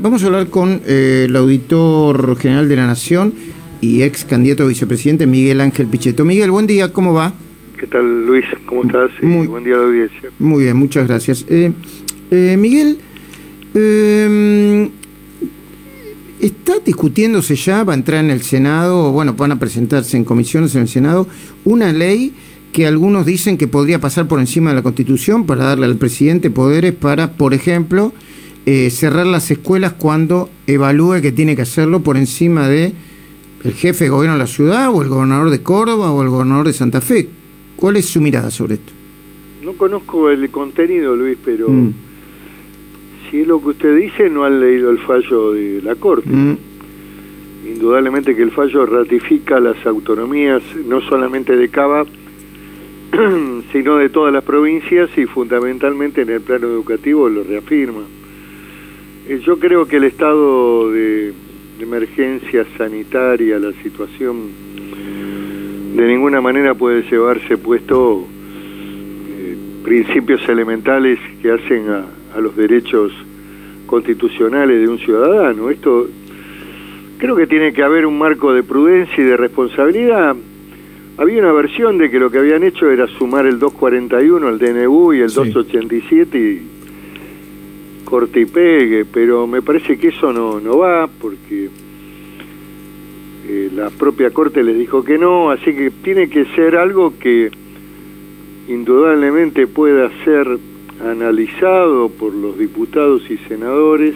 Vamos a hablar con eh, el auditor general de la Nación y ex candidato a vicepresidente Miguel Ángel Pichetto. Miguel, buen día, ¿cómo va? ¿Qué tal Luis? ¿Cómo estás? Muy, buen día a la audiencia. Muy bien, muchas gracias. Eh, eh, Miguel, eh, está discutiéndose ya, va a entrar en el Senado, bueno, van a presentarse en comisiones en el Senado, una ley que algunos dicen que podría pasar por encima de la Constitución para darle al presidente poderes para, por ejemplo, eh, cerrar las escuelas cuando evalúe que tiene que hacerlo por encima de el jefe de gobierno de la ciudad o el gobernador de Córdoba o el gobernador de Santa Fe. ¿Cuál es su mirada sobre esto? No conozco el contenido, Luis, pero mm. si es lo que usted dice, no han leído el fallo de la Corte. Mm. Indudablemente que el fallo ratifica las autonomías, no solamente de Cava, sino de todas las provincias y fundamentalmente en el plano educativo lo reafirma. Eh, yo creo que el estado de, emergencia sanitaria, la situación, de ninguna manera puede llevarse puesto eh, principios elementales que hacen a, a los derechos constitucionales de un ciudadano. Esto creo que tiene que haber un marco de prudencia y de responsabilidad. Había una versión de que lo que habían hecho era sumar el 241 al DNU y el 287 y corte y pegue, pero me parece que eso no, no va porque eh, la propia Corte les dijo que no, así que tiene que ser algo que indudablemente pueda ser analizado por los diputados y senadores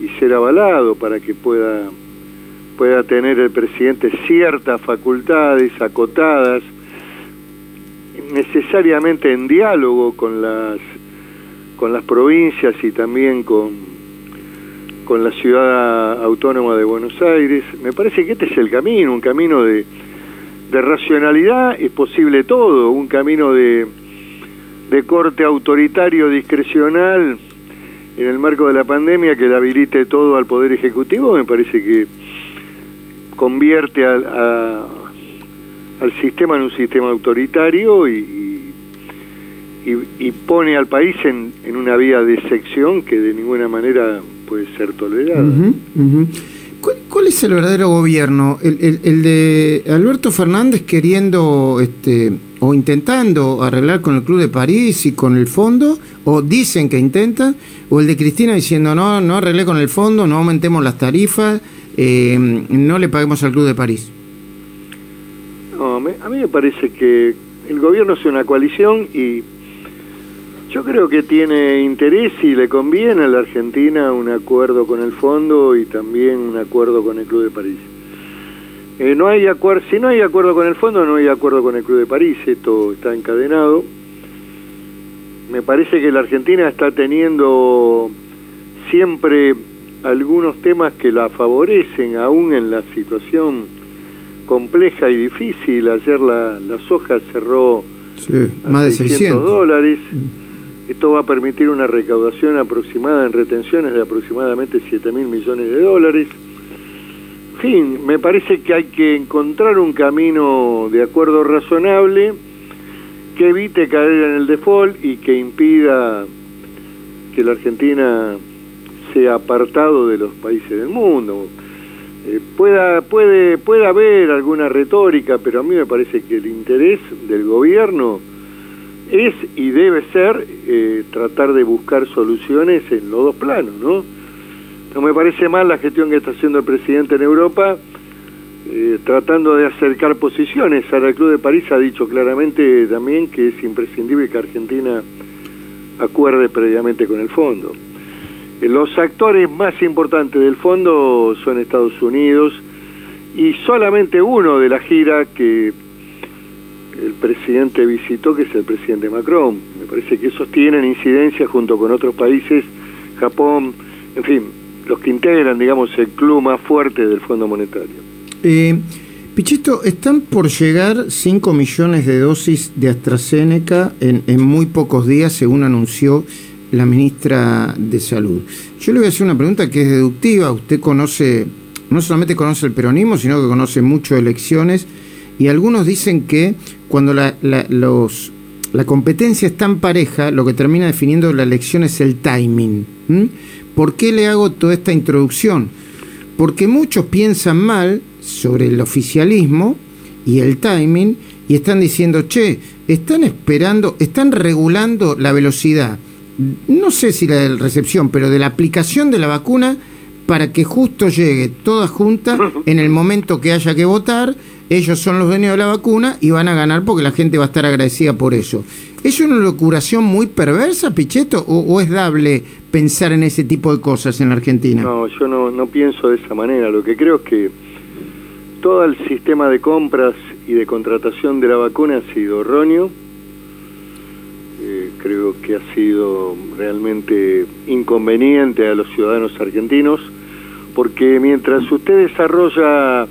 y ser avalado para que pueda pueda tener el presidente ciertas facultades acotadas necesariamente en diálogo con las con las provincias y también con, con la ciudad autónoma de Buenos Aires. Me parece que este es el camino, un camino de, de racionalidad, es posible todo, un camino de, de corte autoritario discrecional en el marco de la pandemia que le habilite todo al Poder Ejecutivo, me parece que convierte al, al sistema en un sistema autoritario y, y, pone al país en, en, una vía de sección que de ninguna manera puede ser tolerada. ¿Cuál, es el verdadero gobierno? ¿El, el, de Alberto Fernández queriendo este, o intentando arreglar con el Club de París y con el fondo? ¿O dicen que intentan? ¿O el de Cristina diciendo no, no arreglé con el fondo, no aumentemos las tarifas, eh, no le paguemos al Club de París? No, a mí me parece que el gobierno es una coalición y yo creo que tiene interés y le conviene a la Argentina un acuerdo con el fondo y también un acuerdo con el Club de París. Eh, no hay acuerdo, si no hay acuerdo con el fondo, no hay acuerdo con el Club de París, esto está encadenado. Me parece que la Argentina está teniendo siempre algunos temas que la favorecen, aún en la situación compleja y difícil. Ayer la, la soja cerró más de 600 dólares. Mm. Esto va a permitir una recaudación aproximada en retenciones de aproximadamente 7 mil millones de dólares. En fin, me parece que hay que encontrar un camino de acuerdo razonable que evite caer en el default y que impida que la Argentina sea apartado de los países del mundo. Eh, pueda, puede, puede haber alguna retórica, pero a mí me parece que el interés del gobierno es y debe ser eh, tratar de buscar soluciones en los dos planos, ¿no? No me parece mal la gestión que está haciendo el presidente en Europa, eh, tratando de acercar posiciones. Ahora el Club de París ha dicho claramente también que es imprescindible que Argentina acuerde previamente con el fondo. Eh, los actores más importantes del fondo son Estados Unidos y solamente uno de la gira que el presidente visitó, que es el presidente Macron. Me parece que esos tienen incidencia junto con otros países, Japón, en fin, los que integran, digamos, el club más fuerte del Fondo Monetario. Eh, Pichito, están por llegar 5 millones de dosis de AstraZeneca en, en muy pocos días, según anunció la ministra de Salud. Yo le voy a hacer una pregunta que es deductiva. Usted conoce, no solamente conoce el peronismo, sino que conoce mucho elecciones y algunos dicen que cuando los la competencia es tan pareja, lo que termina definiendo la elección es el timing. ¿Por qué le hago toda esta introducción? Porque muchos piensan mal sobre el oficialismo y el timing y están diciendo, che, están esperando, están regulando la velocidad, no sé si la de recepción, pero de la aplicación de la vacuna para que justo llegue toda junta en el momento que haya que votar ellos son los dueños de la vacuna y van a ganar porque la gente va a estar agradecida por eso. ¿Es una locuración muy perversa, Pichetto, o, es dable pensar en ese tipo de cosas en la Argentina? No, yo no, no pienso de esa manera. Lo que creo es que todo el sistema de compras y de contratación de la vacuna ha sido erróneo. Eh, creo que ha sido realmente inconveniente a los ciudadanos argentinos, porque mientras usted desarrolla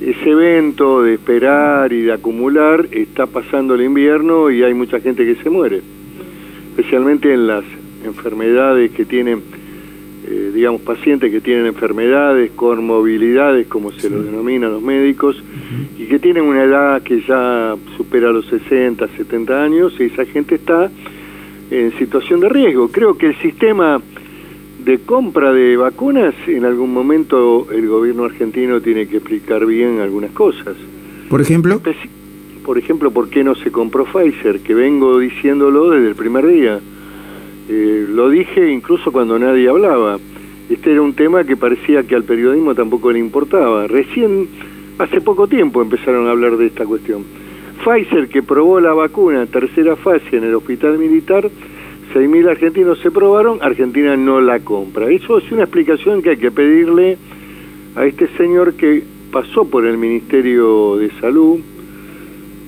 ese evento de esperar y de acumular está pasando el invierno y hay mucha gente que se muere, especialmente en las enfermedades que tienen, eh, digamos, pacientes que tienen enfermedades, con movilidades, como se lo denominan los médicos, y que tienen una edad que ya supera los 60, 70 años, y esa gente está en situación de riesgo. Creo que el sistema de compra de vacunas, en algún momento el gobierno argentino tiene que explicar bien algunas cosas. ¿Por ejemplo? Por ejemplo, ¿por qué no se compró Pfizer? Que vengo diciéndolo desde el primer día. Eh, lo dije incluso cuando nadie hablaba. Este era un tema que parecía que al periodismo tampoco le importaba. Recién, hace poco tiempo, empezaron a hablar de esta cuestión. Pfizer, que probó la vacuna tercera fase en el hospital militar, 6.000 argentinos se probaron, Argentina no la compra. Eso es una explicación que hay que pedirle a este señor que pasó por el Ministerio de Salud,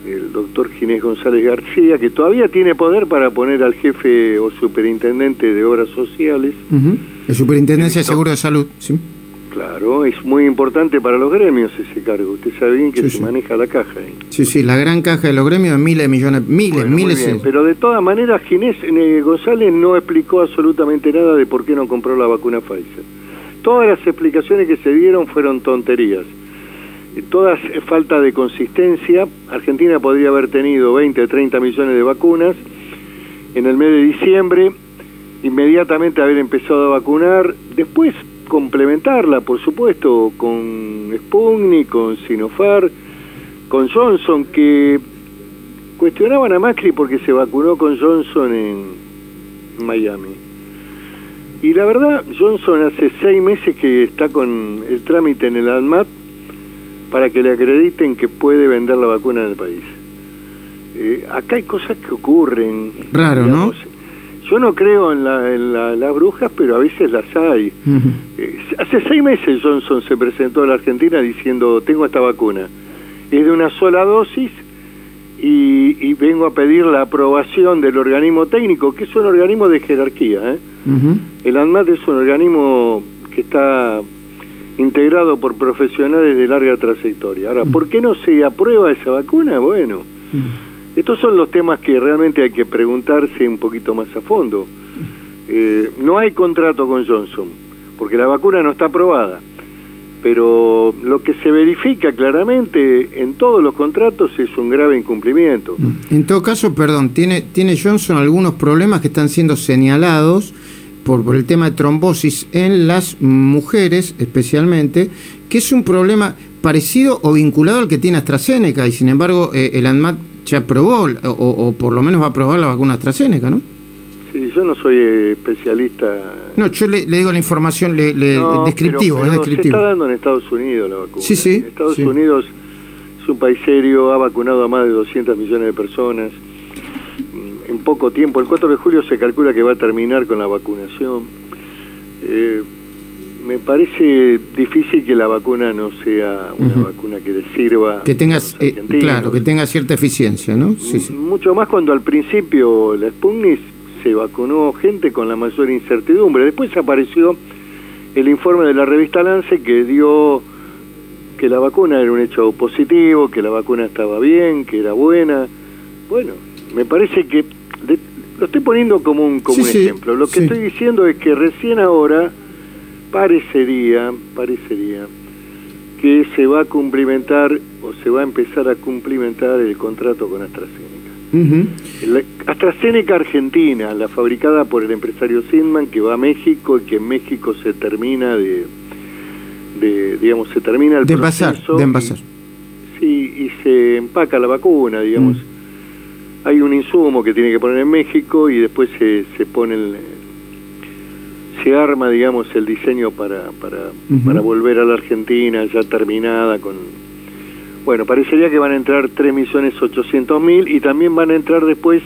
el doctor Ginés González García, que todavía tiene poder para poner al jefe o superintendente de obras sociales. La Superintendencia de Seguro de Salud, sí. Claro, es muy importante para los gremios ese cargo. Usted sabe bien que se maneja la caja. Sí, sí, la gran caja de los gremios miles de millones, miles, miles. Bien, pero de todas maneras, Ginés eh, González no explicó absolutamente nada de por qué no compró la vacuna Pfizer. Todas las explicaciones que se dieron fueron tonterías. Todas eh, falta de consistencia. Argentina podría haber tenido 20, 30 millones de vacunas en el mes de diciembre, inmediatamente haber empezado a vacunar. Después complementarla, por supuesto, con Sputnik, con Sinopharm, con Johnson, que cuestionaban a Macri porque se vacunó con Johnson en Miami. Y la verdad, Johnson hace seis meses que está con el trámite en el ANMAT para que le acrediten que puede vender la vacuna en el país. Eh, acá hay cosas que ocurren. Raro, ¿no? Yo no creo en, las brujas, pero a veces las hay. Eh, hace seis meses Johnson se presentó a la Argentina diciendo, tengo esta vacuna. Es de una sola dosis y, vengo a pedir la aprobación del organismo técnico, que es un organismo de jerarquía. ¿eh? El ANMAT es un organismo que está integrado por profesionales de larga trayectoria. Ahora, ¿por qué no se aprueba esa vacuna? Bueno. Estos son los temas que realmente hay que preguntarse un poquito más a fondo. Eh, no hay contrato con Johnson, porque la vacuna no está aprobada. Pero lo que se verifica claramente en todos los contratos es un grave incumplimiento. Mm. En todo caso, perdón, tiene, tiene Johnson algunos problemas que están siendo señalados por, el tema de trombosis en las mujeres especialmente, que es un problema parecido o vinculado al que tiene AstraZeneca y sin embargo eh, el ANMAT ya aprobó, o, por lo menos va a aprobar la vacuna AstraZeneca, ¿no? Sí, yo no soy especialista. No, yo le, digo la información le, descriptivo, es descriptivo. Se está dando en Estados Unidos la vacuna. Sí, sí. Estados Unidos es un país serio, ha vacunado a más de 200 millones de personas en poco tiempo. El 4 de julio se calcula que va a terminar con la vacunación. Eh, me parece difícil que la vacuna no sea una vacuna que le sirva que tengas eh, claro que tenga cierta eficiencia no sí, sí. mucho más cuando al principio la Sputnik se vacunó gente con la mayor incertidumbre. Después apareció el informe de la revista Lance que dio que la vacuna era un hecho positivo que la vacuna estaba bien que era buena. Bueno me parece que lo estoy poniendo como un como un ejemplo. Lo que estoy diciendo es que recién ahora parecería, parecería que se va a cumplimentar o se va a empezar a cumplimentar el contrato con AstraZeneca. La AstraZeneca Argentina, la fabricada por el empresario Sindman, que va a México y que en México se termina de, de digamos, se termina el de proceso. de envasar. sí, y se empaca la vacuna, digamos. Mm. Hay un insumo que tiene que poner en México y después se, se pone el, se arma, digamos, el diseño para, para, para volver a la Argentina ya terminada con... Bueno, parecería que van a entrar 3.800.000 y también van a entrar después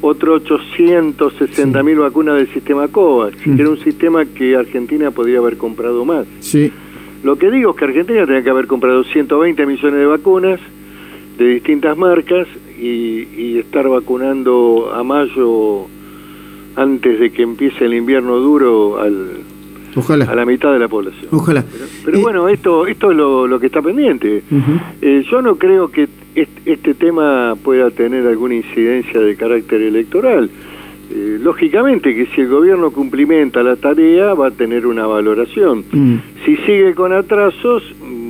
otros 860.000 vacunas del sistema COVAX, que era un sistema que Argentina podría haber comprado más. Sí. Lo que digo es que Argentina tenía que haber comprado 120 millones de vacunas de distintas marcas y, y estar vacunando a mayo antes de que empiece el invierno duro al, a la mitad de la población. Ojalá. Pero, bueno, esto esto es lo, que está pendiente. Eh, yo no creo que este tema pueda tener alguna incidencia de carácter electoral. Eh, lógicamente que si el gobierno cumplimenta la tarea va a tener una valoración. Mm. Si sigue con atrasos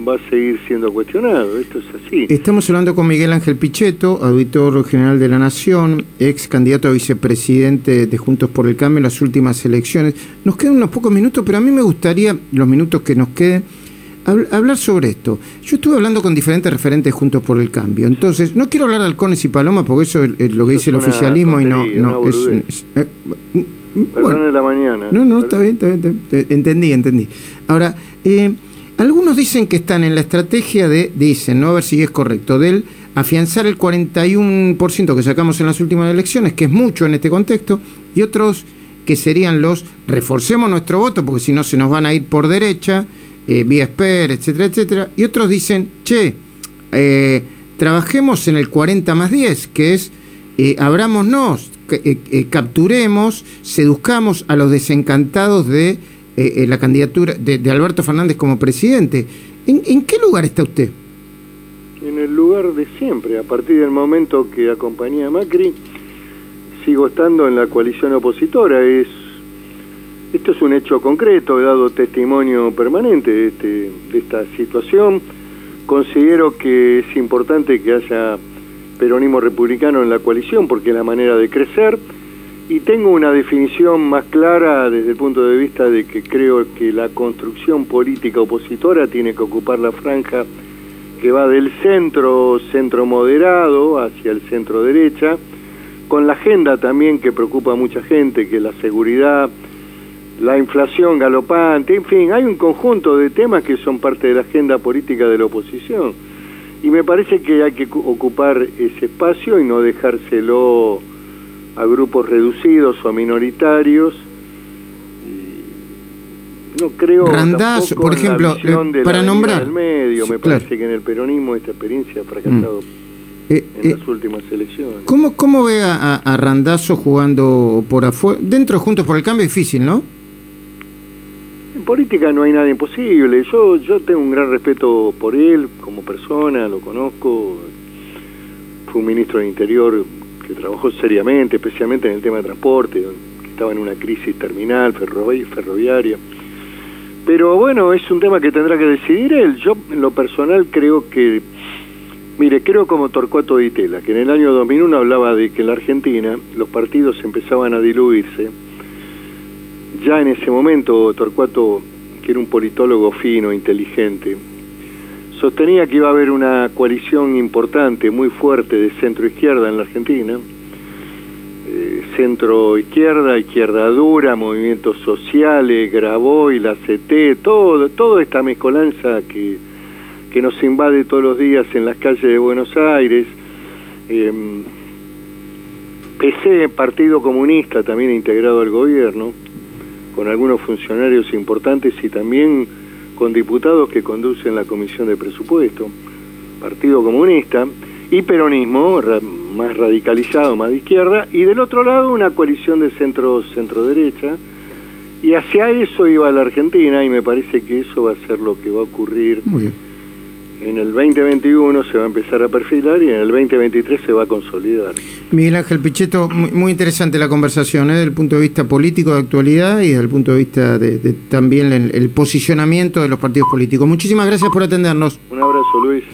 va a seguir siendo cuestionado, esto es así. Estamos hablando con Miguel Ángel Pichetto, auditor general de la Nación, ex candidato a vicepresidente de Juntos por el Cambio en las últimas elecciones. Nos quedan unos pocos minutos, pero a mí me gustaría, los minutos que nos queden, hablar sobre esto. Yo estuve hablando con diferentes referentes juntos por el cambio. Entonces, no quiero hablar de halcones y palomas porque eso es lo que dice el oficialismo y no, no es, eh, bueno, la mañana. No, no, está bien, está bien, entendí, entendí. Ahora, eh, algunos dicen que están en la estrategia de, dicen, no a ver si es correcto, del afianzar el 41% que sacamos en las últimas elecciones, que es mucho en este contexto, y otros que serían los reforcemos nuestro voto porque si no se nos van a ir por derecha eh, vía Esper, etcétera, etcétera. Y otros dicen, che, eh, trabajemos en el 40 más 10, que es eh, abrámonos, eh, capturemos, seduzcamos a los desencantados de la candidatura de, Alberto Fernández como presidente. ¿En, ¿En qué lugar está usted? En el lugar de siempre, a partir del momento que acompañé a Macri, sigo estando en la coalición opositora, es esto es un hecho concreto, he dado testimonio permanente de, este, de esta situación. Considero que es importante que haya peronismo republicano en la coalición porque es la manera de crecer y tengo una definición más clara desde el punto de vista de que creo que la construcción política opositora tiene que ocupar la franja que va del centro, centro moderado, hacia el centro derecha, con la agenda también que preocupa a mucha gente, que la seguridad, la inflación galopante, en fin, hay un conjunto de temas que son parte de la agenda política de la oposición. Y me parece que hay que ocupar ese espacio y no dejárselo a grupos reducidos o minoritarios. No creo Randazo, por ejemplo, eh, para nombrar el medio, me parece que en el peronismo esta experiencia ha fracasado mm. eh, en las eh, últimas elecciones. ¿Cómo, cómo ve a, a, Randazo jugando por afuera? Dentro Juntos por el Cambio difícil, ¿no? política no hay nada imposible. Yo, yo tengo un gran respeto por él como persona, lo conozco. Fue un ministro de Interior que trabajó seriamente, especialmente en el tema de transporte, que estaba en una crisis terminal ferroviaria. Pero bueno, es un tema que tendrá que decidir él. Yo, en lo personal, creo que. Mire, creo como Torcuato Di Tella, que en el año 2001 hablaba de que en la Argentina los partidos empezaban a diluirse ya en ese momento Torcuato, que era un politólogo fino, inteligente, sostenía que iba a haber una coalición importante, muy fuerte de centro-izquierda en la Argentina, eh, centro-izquierda, izquierda dura, movimientos sociales, Graboy, la CT, todo, toda esta mezcolanza que, que nos invade todos los días en las calles de Buenos Aires. Eh, PC, Partido Comunista, también integrado al gobierno, con algunos funcionarios importantes y también con diputados que conducen la Comisión de Presupuesto, Partido Comunista y Peronismo, más radicalizado, más de izquierda, y del otro lado una coalición de centro centro derecha, y hacia eso iba la Argentina y me parece que eso va a ser lo que va a ocurrir. Muy bien en el 2021 se va a empezar a perfilar y en el 2023 se va a consolidar. Miguel Ángel Pichetto, muy, interesante la conversación, ¿eh? desde el punto de vista político de actualidad y desde el punto de vista de, también el posicionamiento de los partidos políticos. Muchísimas gracias por atendernos. Un abrazo, Luis.